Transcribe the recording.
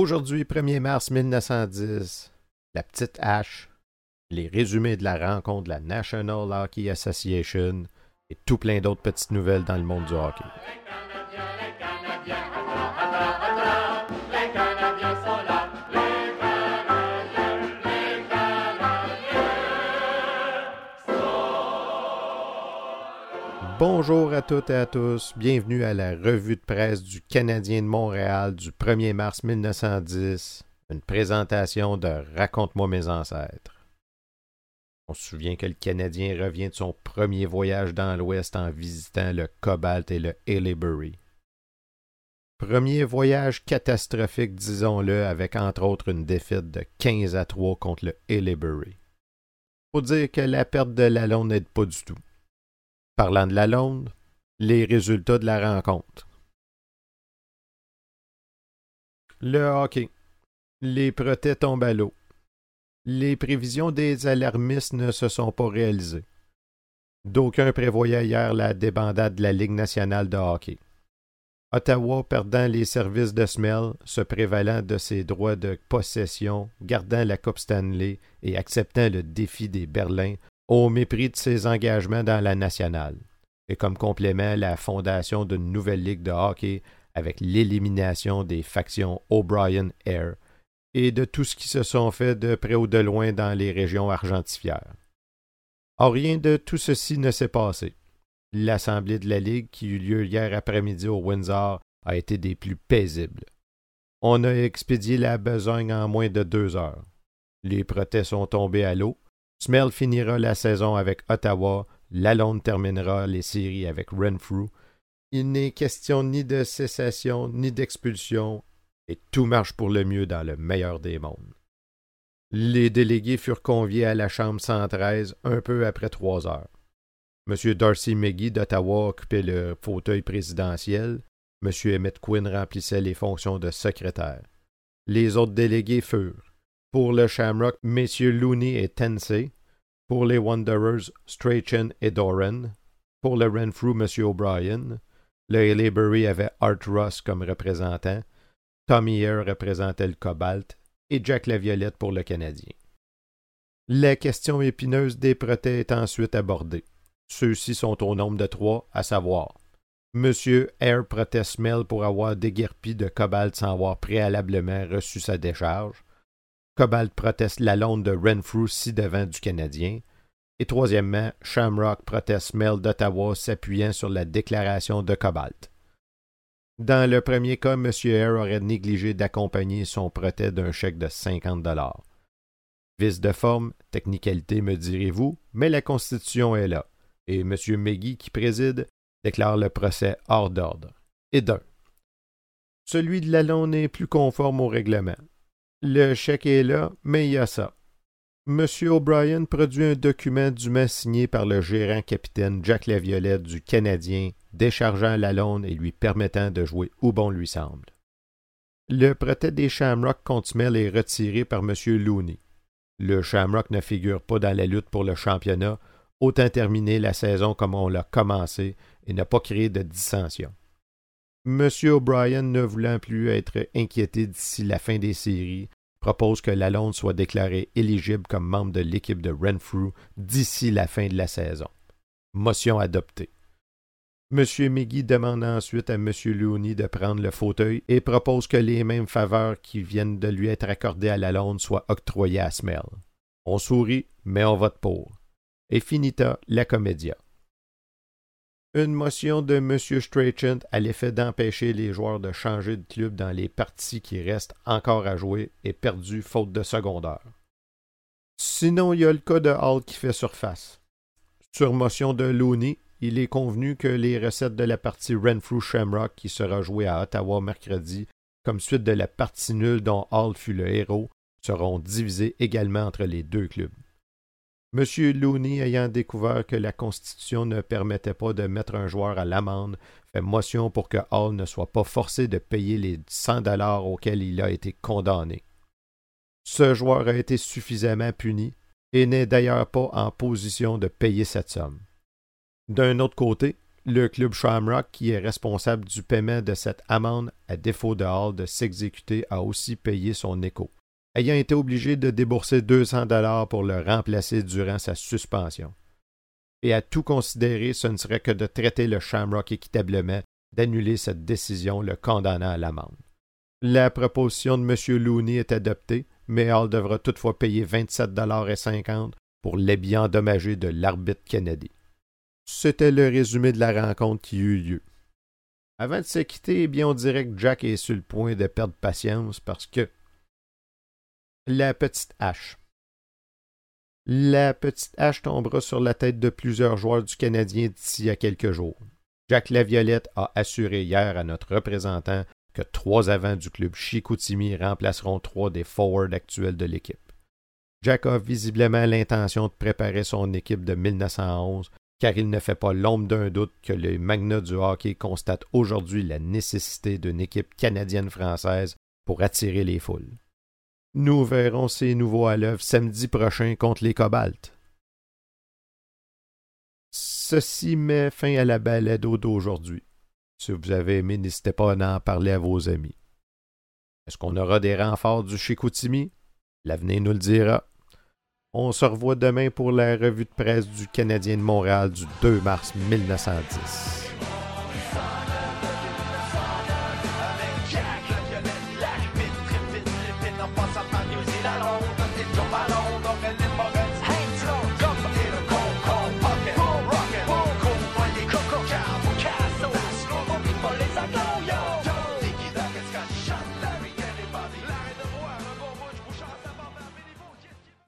Aujourd'hui, 1er mars 1910, la petite H, les résumés de la rencontre de la National Hockey Association et tout plein d'autres petites nouvelles dans le monde du hockey. Bonjour à toutes et à tous, bienvenue à la revue de presse du Canadien de Montréal du 1er mars 1910, une présentation de Raconte-moi mes ancêtres. On se souvient que le Canadien revient de son premier voyage dans l'Ouest en visitant le Cobalt et le Haileybury. Premier voyage catastrophique, disons-le, avec entre autres une défaite de 15 à 3 contre le Haileybury. Faut dire que la perte de Lalonde n'aide pas du tout. Parlant de la Londe, les résultats de la rencontre. Le hockey. Les protets tombent à l'eau. Les prévisions des alarmistes ne se sont pas réalisées. D'aucuns prévoyaient hier la débandade de la Ligue nationale de hockey. Ottawa perdant les services de Smell, se prévalant de ses droits de possession, gardant la Coupe Stanley et acceptant le défi des Berlins, au mépris de ses engagements dans la nationale, et comme complément la fondation d'une nouvelle ligue de hockey avec l'élimination des factions O'Brien Air et de tout ce qui se sont fait de près ou de loin dans les régions argentifières. Or, rien de tout ceci ne s'est passé. L'assemblée de la Ligue qui eut lieu hier après-midi au Windsor a été des plus paisibles. On a expédié la besogne en moins de deux heures. Les protestes sont tombés à l'eau, Smell finira la saison avec Ottawa, Lalonde terminera les séries avec Renfrew. Il n'est question ni de cessation ni d'expulsion, et tout marche pour le mieux dans le meilleur des mondes. Les délégués furent conviés à la Chambre 113 un peu après trois heures. M. Darcy McGee d'Ottawa occupait le fauteuil présidentiel. M. Emmett Quinn remplissait les fonctions de secrétaire. Les autres délégués furent pour le Shamrock, messieurs Looney et Tensey. Pour les Wanderers, Strachan et Doran. Pour le Renfrew, M. O'Brien. Le Haileybury avait Art Ross comme représentant. Tommy Air représentait le Cobalt. Et Jack Laviolette pour le Canadien. La question épineuse des protets est ensuite abordée. Ceux-ci sont au nombre de trois, à savoir M. Air proteste Mel pour avoir déguerpi de Cobalt sans avoir préalablement reçu sa décharge. Cobalt proteste la londe de Renfrew ci-devant du Canadien. Et troisièmement, Shamrock proteste Mel d'Ottawa s'appuyant sur la déclaration de Cobalt. Dans le premier cas, M. Air aurait négligé d'accompagner son protêt d'un chèque de 50 dollars. Vice de forme, technicalité me direz-vous, mais la Constitution est là, et M. McGee qui préside déclare le procès hors d'ordre. Et d'un. Celui de Lalonde n'est plus conforme au règlement. Le chèque est là, mais il y a ça. M. O'Brien produit un document dûment signé par le gérant capitaine Jack Laviolette du Canadien, déchargeant Lalonde et lui permettant de jouer où bon lui semble. Le protège des Shamrock contre Smell est retiré par M. Looney. Le Shamrock ne figure pas dans la lutte pour le championnat, autant terminer la saison comme on l'a commencé et n'a pas créé de dissension. M. O'Brien, ne voulant plus être inquiété d'ici la fin des séries, propose que Lalonde soit déclaré éligible comme membre de l'équipe de Renfrew d'ici la fin de la saison. Motion adoptée. M. McGee demande ensuite à M. Looney de prendre le fauteuil et propose que les mêmes faveurs qui viennent de lui être accordées à Lalonde soient octroyées à Smell. On sourit, mais on vote pour. Et finita la comédia une motion de M. Strachan à l'effet d'empêcher les joueurs de changer de club dans les parties qui restent encore à jouer est perdue faute de secondaire. Sinon, il y a le cas de Hall qui fait surface. Sur motion de Looney, il est convenu que les recettes de la partie Renfrew Shamrock qui sera jouée à Ottawa mercredi, comme suite de la partie nulle dont Hall fut le héros, seront divisées également entre les deux clubs. M. Looney, ayant découvert que la Constitution ne permettait pas de mettre un joueur à l'amende, fait motion pour que Hall ne soit pas forcé de payer les 100 dollars auxquels il a été condamné. Ce joueur a été suffisamment puni et n'est d'ailleurs pas en position de payer cette somme. D'un autre côté, Le club Shamrock, qui est responsable du paiement de cette amende à défaut de Hall de s'exécuter, a aussi payé son écho, ayant été obligé de débourser 200 dollars pour le remplacer durant sa suspension. Et à tout considérer, ce ne serait que de traiter le Shamrock équitablement, d'annuler cette décision le condamnant à l'amende. La proposition de M. Looney est adoptée, mais Hall devra toutefois payer 27,50 pour les biens endommagés de l'arbitre Kennedy. C'était le résumé de la rencontre qui eut lieu. Avant de se quitter, eh bien, on dirait que Jack est sur le point de perdre patience parce que la petite hache. La petite hache tombera sur la tête de plusieurs joueurs du Canadien d'ici à quelques jours. Jack Laviolette a assuré hier à notre représentant que trois avants du club Chicoutimi remplaceront trois des forwards actuels de l'équipe. Jack a visiblement l'intention de préparer son équipe de 1911, car il ne fait pas l'ombre d'un doute que les magnats du hockey constatent aujourd'hui la nécessité d'une équipe canadienne-française pour attirer les foules. Nous verrons ces nouveaux à l'œuvre samedi prochain contre les Cobaltes. Ceci met fin à la balado d'aujourd'hui. Si vous avez aimé, n'hésitez pas à en parler à vos amis. Est-ce qu'on aura des renforts du Chicoutimi? L'avenir nous le dira. On se revoit demain pour la revue de presse du Canadien de Montréal du 2 mars 1910.